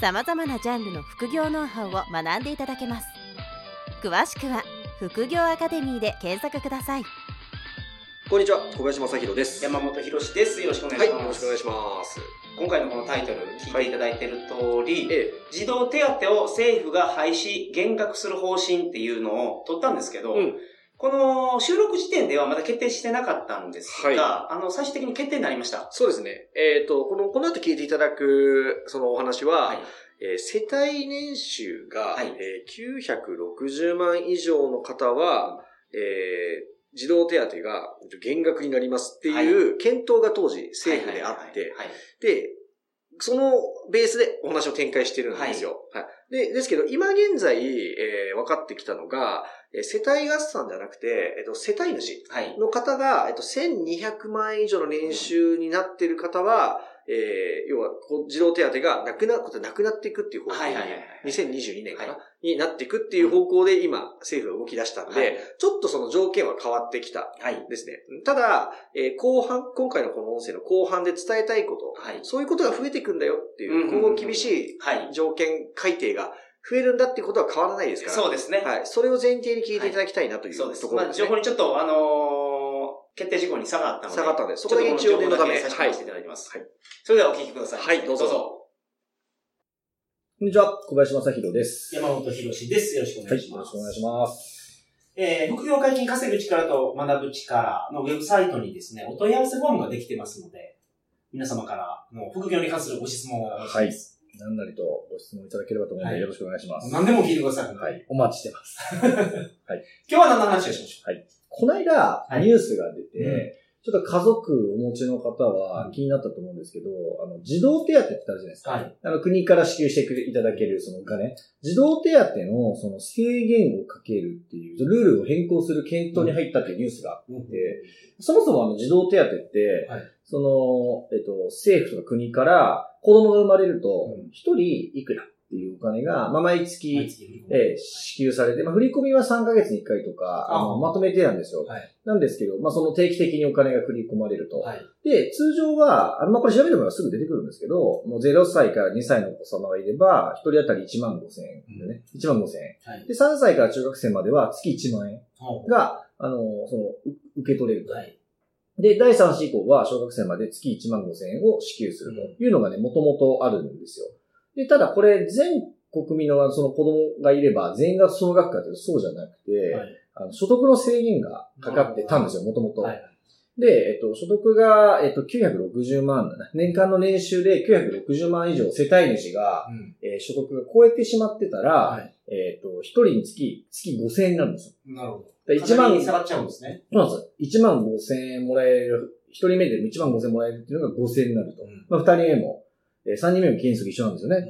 さまざまなジャンルの副業ノウハウを学んでいただけます詳しくは副業アカデミーで検索くださいこんにちは、小林正宏です。山本博史です。よろしくお願いはい、します。よろしくお願いします。今回のこのタイトル聞いていただいている通り、え児童手当を政府が廃止、減額する方針っていうのを取ったんですけど、え、うん。この収録時点ではまだ決定してなかったんですが、はいあの、最終的に決定になりました。そうですね。えっ、と、この、この後聞いていただく、そのお話は、はい。えー世帯年収が、はいえー960万以上の方は、えー児童手当が減額になりますっていう検討が当時政府であって、で、そのベースでお話を展開してるんですよ。はい。で、ですけど、今現在、えー分かってきたのが、えー世帯合算じゃなくて、えっと、世帯主はい。はい。の方が、えっと、1200万円以上の年収になっている方は、えー要は、こう児童手当がなくなることなくなっていくっていう方向に、はいはいはいはい2022年かな、はになっていくっていう方向で今、政府が動き出したんで、はいちょっとその条件は変わってきたはい。ですね。ただ、えー後半、今回のこの音声の後半で伝えたいこと、はい。そういうことが増えていくんだよっていう、今後厳しいはい。条件改定が増えるんだっていうことは変わらないですから。そうですね。はい。それを前提に聞いていただきたいなというそうです。まあ、ところですね。情報にちょっと、あのー決定事項に差があったので。差があったのでそちょっとこだけ一応念のためこ情報だけ差し込ませていただいてます。はいそれではお聞きください。はいどうぞこんにちは、小林正宏です。山本博史です。よろしくおはい、願いします。よろしくお願いします。えー、副業解禁稼ぐ力と学ぶ力のウェブサイトにですね、お問い合わせフォームができてますので、皆様からの副業に関するご質問をお待ちします。何なりとご質問いただければと思うので、はい。よろしくお願いします。何でも聞いてください。はい、お待ちしてます。今日は何の話をしましょこの間、はい。ニュースが出て、うんちょっと家族お持ちの方は気になったと思うんですけど、あの、児童手当ってあるじゃないですか。はいあの、国から支給してくれいただけるそのお金。児童手当のその制限をかけるっていう、ルールを変更する検討に入ったっていうニュースがあっう。て、そもそもあの児童手当って、はいその、えっと、政府とか国から子供が生まれるとうん、一人いくら？っていうお金が、まあ、毎月、えー支給されて、まあ、振り込みは3ヶ月に1回とか、あのあまとめてなんですよ。はいなんですけど、まあ、その定期的にお金が振り込まれると。はい。で、通常は、あのまあ、これ調べればすぐ出てくるんですけど、もう0歳から2歳のお子様がいれば、1人当たり1万5千円でね、1万5千円。はい。で、3歳から中学生までは月1万円が、あの、その、う受け取れると。はい。で、第3子以降は小学生まで月1万5千円を支給するというのがね、もともとあるんですよ。で、ただこれ全国民のその子供がいれば全員がその額かというとそうじゃなくて、はいあの所得の制限がかかってたんですよ、もともと。はい。で、えっと、所得が、えっと、960万。年間の年収で960万以上世帯主が、うん。えー所得が超えてしまってたら、はい。えっと、一人につき、月5000円になるんですよ。なるほど。で1万、下がっちゃうんですね。そうなんですよ。1万5千円もらえる、一人目で1万5千円もらえるっていうのが5千円になると。うんまあ、二人目も、えー三人目も件数が一緒なんですよね。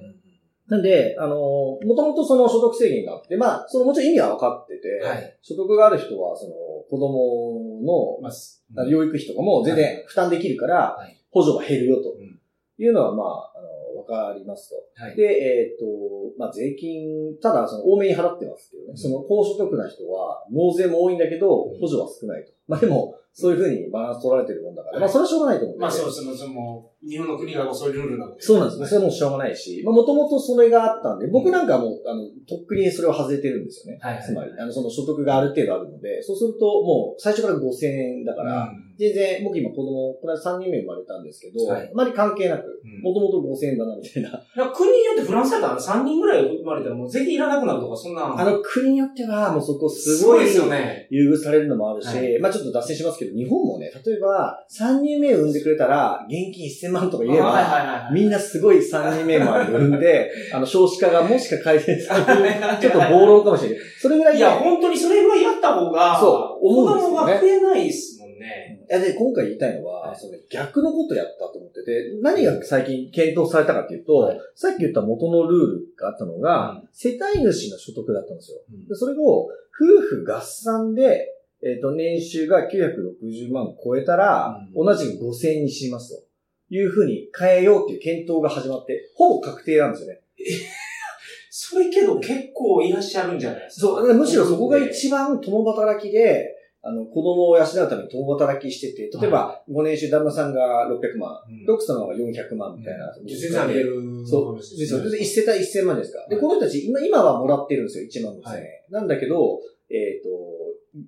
なんで、あのーもともとその所得制限があって、まあ、そのもちろん意味は分かってて、はい。所得がある人は、その、子供の、まあの養育費とかも全然負担できるからはい、補助が減るよとうんいうのは、まあ、あの、わかりますと。はい。で、えっ、と、まあ、税金、ただ、その、多めに払ってますけどね、うんその、高所得な人は、納税も多いんだけど、補助は少ないと。まあ、でも、そういうふうにバランス取られてるもんだから、はいまあ、それはしょうがないと思うんでまあそうですね。その、日本の国がそういうルールなので。そうなんですね。それはもうしょうがないし、まあ、もともとそれがあったんで、僕なんかはもう、あの、とっくにそれを外れてるんですよね。はいはいつまり、あの、その所得がある程度あるので、そうすると、もう、最初から5000円だから、うん全然、僕今子供、これは3人目生まれたんですけど、はいあまり関係なく、うんもともと5000円だな、みたいな。国によってフランスだったら3人ぐらい生まれたらもう税金いらなくなるとか、そんな。あの、国によっては、もうそこすごいですよね。優遇されるのもあるし、はいまあちょっと脱線しますけど、日本もね、例えば、3人目を産んでくれたら、現金1000万とか言えば、はいはいはいはい。みんなすごい3人目まで産んで、あの、少子化がもしか改善される、はいちょっと暴論かもしれない。それぐらいねいや、本当にそれぐらいやった方が、そう思うんですよね子供が増えないですもんね。ね。いや、で、今回言いたいのは、はいその逆のことやったと思ってて、何が最近検討されたかっていうと、はいさっき言った元のルールがあったのが、うん世帯主の所得だったんですよ。うんでそれを、夫婦合算で、えっ、と、年収が960万超えたら、うん同じく5000円にしますと。いうふうに変えようっていう検討が始まって、ほぼ確定なんですよね。それけど結構いらっしゃるんじゃないですか？そう、むしろそこが一番共働きで、あの、子供を養うために共働きしてて、例えば、5年収旦那さんが600万、うん奥様が400万みたいな。全然あげるそう。話ですよ。ねで、1世帯1000万ですか。で、はいこの人たち、今、今はもらってるんですよ、1万5000円。はいなんだけど、えっ、と、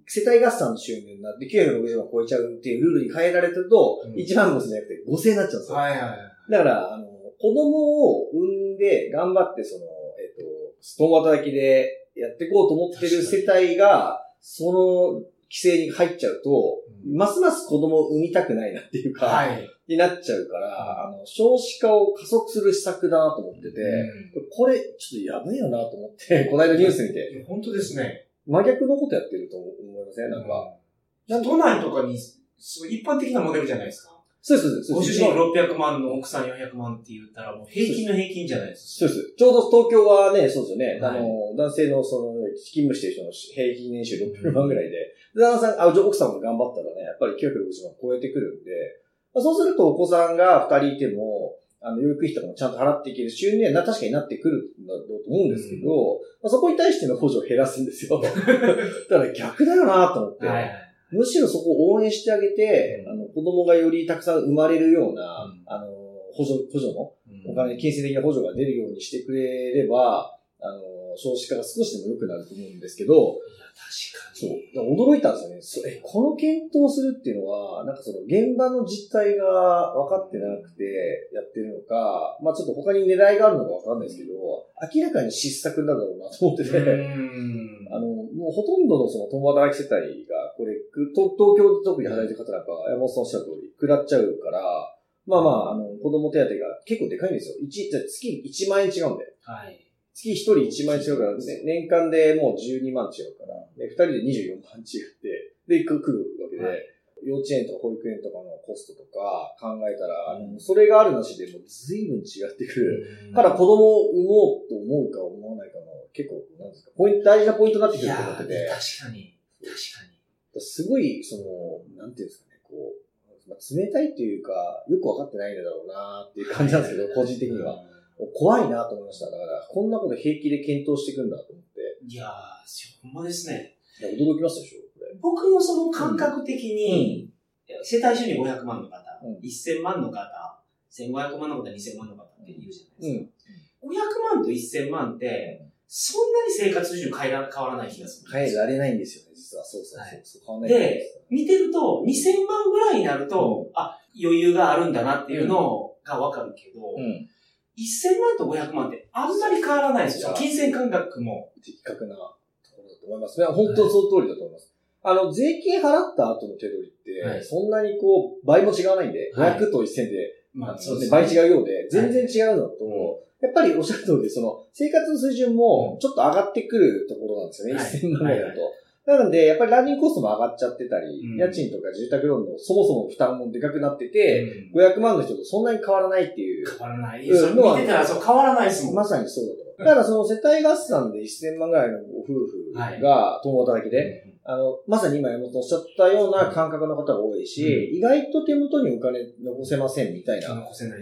世帯合算の収入になって960万超えちゃうっていうルールに変えられてると、うん1万5000円じゃなくて5000円になっちゃうんですよ。はいはいはい。だから、あの、子供を産んで頑張って、その、えっ、と、共働きでやっていこうと思ってる世帯が、その規制に入っちゃうと、うんますます子供を産みたくないなっていうか、はい。になっちゃうから、あの、少子化を加速する施策だなと思ってて、これ、ちょっとやばいよなと思って、この間ニュース見て、本当ですね。真逆のことやってると思いません？なんか。都内とかに、そう一般的なモデルじゃないですか？そうです、そうです。ご主人600万の奥さん400万って言ったらもう平均の平均じゃないですそうです。ちょうど東京はね、そうですよね。はいあの、男性のその、勤務してる人の平均年収600万ぐらいで、で旦那さん、あ、奥さんも頑張ったらね、やっぱり960万超えてくるんで、まあ、そうするとお子さんが2人いても、あの、養育費とかもちゃんと払っていける収入にはな確かになってくるんだろうと思うんですけど、まあ、そこに対しての補助を減らすんですよ。だから逆だよなと思って。か。はいはい。むしろそこを応援してあげて、うんあの、子供がよりたくさん生まれるような、うんあの、補助、補助のうんお金、金銭的な補助が出るようにしてくれれば、あの、少子化が少しでも良くなると思うんですけど、確かそうに。。だから驚いたんですよね。そえ、この検討するっていうのは、なんかその現場の実態が分かってなくてやってるのか、まあちょっと他に狙いがあるのか分かんないですけど、明らかに失策なんだろうなと思ってて、うん あの、もうほとんどのその共働き世帯が、これ、東京で特に働いてる方なんか、山本さんおっしゃる通り、食らっちゃうから、まあまあ、あの、子供手当が結構でかいんですよ。一、じゃあ月1万円違うんで。はい。月1人1万円違うから、ね、年間でもう12万違うから、で、2人で24万違って、で、く来るわけで、はい幼稚園とか保育園とかのコストとか考えたら、あのそれがあるなしでもう随分違ってくる。から子供を産もうと思うか思わないかの結構、なんですか、ポイント、大事なポイントになってくると思ってて、確かに。確かすごい、その、なんていうんですかね、こう、まあ、冷たいっていうか、よくわかってないんだろうなっていうに。感じなんですけど、個人的には。。怖いなと思いました。だから、こんなこと平気で検討していくんだと思って、いやー、ほんまですね。驚きましたでしょ、これ。僕のその感覚的に、世帯収入500万の方、うん1000万の方、1500万の方、2000万の方って言うじゃないですか。うん。500万と1000万って、そんなに生活水準変えら変わらない気がする。変えられないんですよね、実は。そうそうそう。変わらないんで、見てると、2000万ぐらいになると、あ、余裕があるんだなっていうのがわかるけど、うん。1000万と500万ってあんまり変わらないですよ。金銭感覚も。的確なところだと思いますね。本当その通りだと思います。あの、税金払った後の手取りって、はいそんなにこう、倍も違わないんで、はい500と1000で、まあの倍違うようで、全然違うのと、うんやっぱりおっしゃる通り、その、生活の水準もちょっと上がってくるところなんですよね、はい1000万ぐらいだと。はなので、やっぱりランニングコストも上がっちゃってたり、うん家賃とか住宅ローンのそもそも負担もでかくなってて、うん500万の人とそんなに変わらないっていう。変わらない。うんそれ見てたらそう変わらないですもん。まさにそうだと思う。だからその世帯合算で1000万ぐらいのご夫婦が共働きで、あの、まさに今山本おっしゃったような感覚の方が多いし、うん意外と手元にお金残せませんみたいな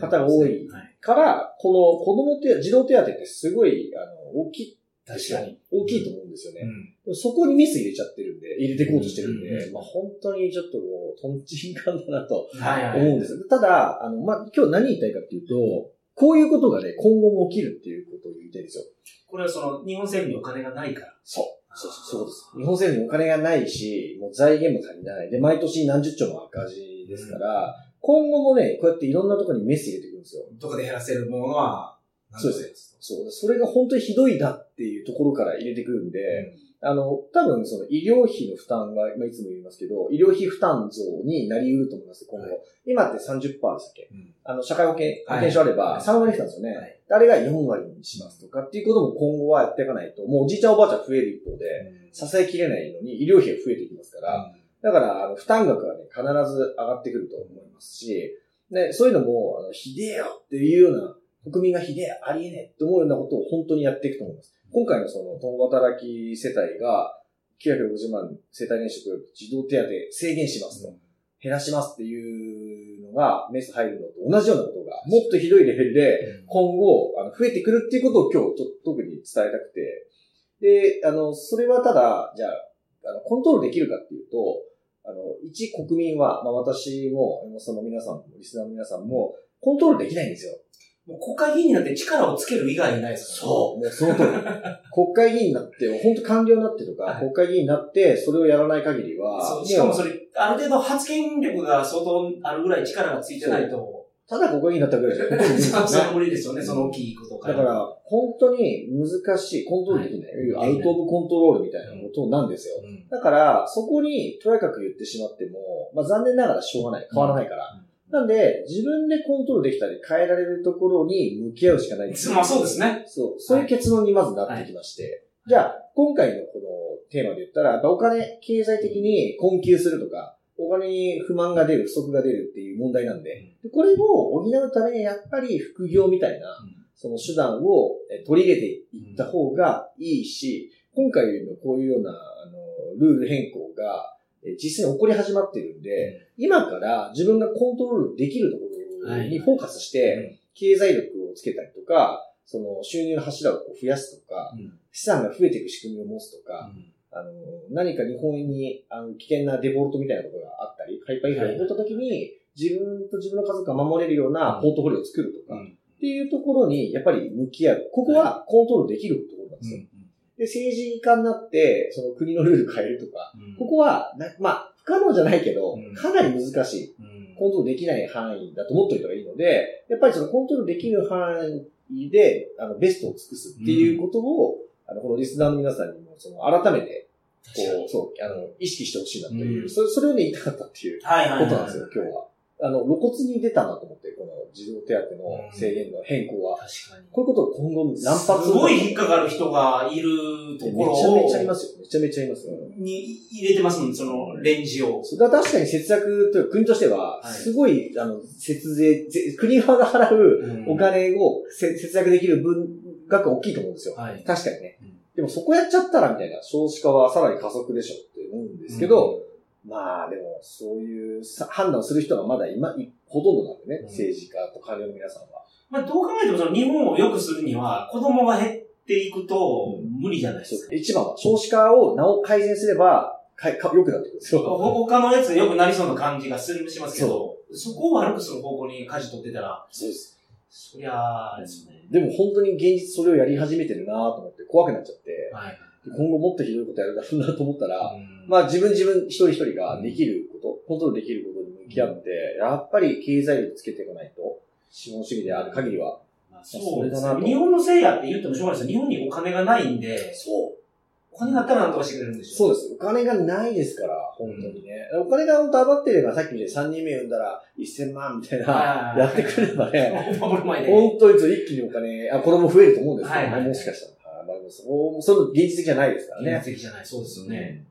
方が多いはいから、この子供手、児童手当ってすごい、あの、大きい。確かに。大きいと思うんですよね。うんそこにミス入れちゃってるんで、入れていこうとしてるんで、うんまあ本当にちょっともう、とんちんかんだなと。思うんですよ。ただ、あの、まあ今日何言いたいかっていうと、こういうことがね、今後も起きるっていうことを言いたいんですよ。これはその、日本政府にお金がないから。そう。そうそうそうです。日本政府にお金がないし、もう財源も足りない。で、毎年何十兆も赤字ですから、今後もね、こうやっていろんなところにメス入れていくんですよ。どこで減らせるものは、そうです。そう。それが本当にひどいなっていうところから入れてくるんで、あの、多分その医療費の負担が、まあ、いつも言いますけど、医療費負担増になり得ると思います、今後。はい。今って30%でしたっけ？うん。あの、社会保険、保はい険証あればはい。3割負担ですよね。はい。あれが4割にしますとかっていうことも今後はやっていかないと、もうおじいちゃんおばあちゃん増える一方で、支えきれないのに医療費が増えていきますから、だから、あの負担額はね、必ず上がってくると思いますし、で、そういうのも、あの、ひでえよっていうような、国民がひでえ、ありえねえって思うようなことを本当にやっていくと思います。今回のその、共働き世帯が、960万世帯年収児童手当制限しますと。減らしますっていうのが、メス入るのと同じようなことが、もっとひどいレベルで、今後、あの、増えてくるっていうことを今日と、特に伝えたくて、で、あの、それはただ、じゃあ、あの、コントロールできるかっていうと、あの、一国民は、まあ私も、山本さんの皆さんも、リスナーの皆さんも、コントロールできないんですよ。もう国会議員になって力をつける以外にないですからね。う。もうその通り。国会議員になって、本当官僚になってとか、はい国会議員になって、それをやらない限りは、そうしかもそれ、れ、ある程度発言力が相当あるぐらい力がついてないと、ただ国会議員になったぐらいじゃ本当に無理ですよねその無理ですよね、その大きいことだから、本当に難しい、コントロールできない、はいアウトオブコントロールみたいなことなんですよ。うんだから、そこにとやかく言ってしまっても、まあ残念ながらしょうがない。変わらないから。うんなんで、自分でコントロールできたり変えられるところに向き合うしかない。まあそうですね。そう、そういう結論にまずなってきまして。じゃあ、今回のこのテーマで言ったら、お金、経済的に困窮するとか、お金に不満が出る、不足が出るっていう問題なんで、でこれを補うためにやっぱり副業みたいな、その手段をえ取り入れていった方がいいし、今回のこういうような、あの、ルール変更が、え実際に起こり始まってるんで、今から自分がコントロールできるところにフォーカスして、経済力をつけたりとか、その収入の柱をこう増やすとか、資産が増えていく仕組みを持つとか、あの、何か日本円にあの危険なデフォルトみたいなことがあったり、ハイパーインフレが起こった時に、自分と自分の家族が守れるようなポートフォリオを作るとか、っていうところにやっぱり向き合う。ここはコントロールできるところなんですよ。で、政治家になって、その国のルール変えるとか、ここはな、まあ、不可能じゃないけどうん、かなり難しい。コントロールできない範囲だと思っておいた方がいいので、やっぱりそのコントロールできる範囲で、あの、ベストを尽くすっていうことを、あの、このリスナーの皆さんにも、その、改めて、こう、そう、あの、意識してほしいなという、うんそれ、それをね、言いたかったっていう。ことなんですよ、今日は。あの、露骨に出たなと思って、この児童手当の制限の変更は。確かに。こういうことを今後何発すごい引っかかる人がいるところをめちゃめちゃいますよ。めちゃめちゃいますよ。に入れてますもん、そのレンジを。それは確かに節約というか国としては、はいすごい、あの、節税、ぜ国側が払うお金をせ節約できる分額が大きいと思うんですよ。はい。確かにねうん。でもそこやっちゃったらみたいな、少子化はさらに加速でしょって思うんですけど、まあでも、そういうさ判断をする人がまだ今、いほとんどなんでね、うん政治家と官僚の皆さんは。まあ、どう考えてもその日本を良くするには、子供が減っていくと無理じゃないですか。一番は少子化をなお改善すれば、かか良くなってくるんですよ。他のやつで良くなりそうな感じがするしますけど、そこを悪くする方向に舵取ってたら、そうです。そりゃあですよね。でも本当に現実それをやり始めてるなと思って怖くなっちゃって、はい。今後もっとひどいことやるだろうなと思ったら、うんまあ自分自分一人一人ができること、コントロールできることに向き合って、やっぱり経済力つけていかないと、資本主義である限りは。まあそうですそれだなと日本のせいやって言ってもしょうがないですよ。日本にお金がないんで、そう。お金があったらなんとかしてくれるんですよ。そうです。お金がないですから、本当にね。お金が本当余ってれば、さっきみたいに3人目産んだら1000万みたいな、はいやってくれればね。本当に一気にお金、あ、子供増えると思うんですけどね、はいはいもしかしたら。そう、その現実的じゃないですからね。現実的じゃない。そうですよね。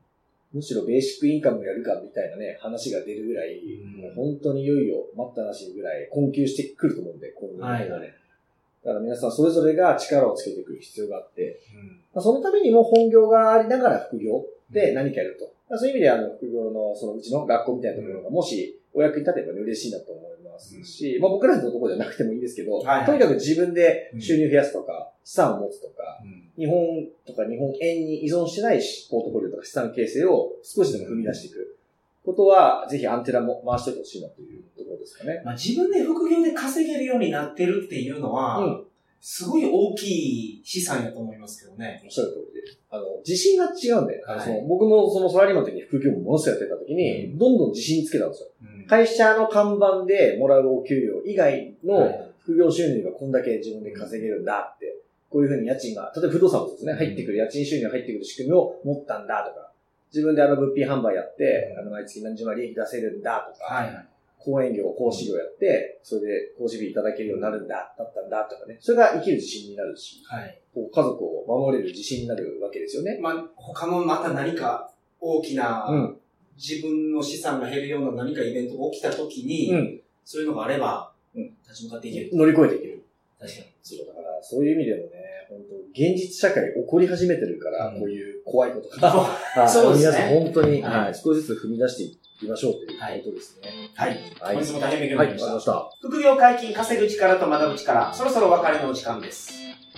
むしろベーシックインカムをやるかみたいなね、話が出るぐらい、うんもう本当にいよいよ待ったなしぐらい困窮してくると思うんで、今後のはい。だから皆さんそれぞれが力をつけていく必要があって、うんまあ、そのためにも本業がありながら副業で何かやると。まあそういう意味であの副業のそのうちの学校みたいなところがもしお役に立てばね嬉しいなと思いますし、まあ僕らのところじゃなくてもいいですけど、はいはいとにかく自分で収入増やすとか、資産を持つとか、うん日本とか日本円に依存してないポートフォリオとか資産形成を少しでも踏み出していくことは、ぜひアンテナも回してほしいなというところですかね。まあ、自分で副業で稼げるようになってるっていうのは、うんすごい大きい資産やと思いますけどね。おっしゃる通りで。あの、自信が違うんで、あのはいその僕もそのサラリーマンの時に副業もものすごいやってた時に、どんどん自信つけたんですよ。会社の看板でもらうお給料以外のはい副業収入がこんだけ自分で稼げるんだって、こういうふうに家賃が、例えば不動産もそうですね、入ってくる、家賃収入が入ってくる仕組みを持ったんだとか、自分であの物品販売やって、あの毎月何十万利益出せるんだとか、はいはい。講演業、講師業やって、それで講師日いただけるようになるんだ、だったんだとかね、それが生きる自信になるし、はい。こう家族を守れる自信になるわけですよね。まあ、他のまた何か大きなうん自分の資産が減るような何かイベントが起きた時に、うん。そういうのがあれば、うん立ち向かっていける。乗り越えていける。確かに。そう、だから、そういう意味でもね、本当現実社会起こり始めてるから、うんこういう怖いことが。は いそうですね皆さん本当に、はいはい、少しずつ踏み出していきましょうということですね。はい。はい。本日も大変勉強になりました。ました。副業解禁、稼ぐ力と学ぶ力、そろそろお別れのお時間です。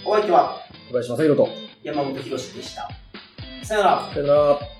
お相手は小林正宏と。山本博史でした。さよなら。さよなら。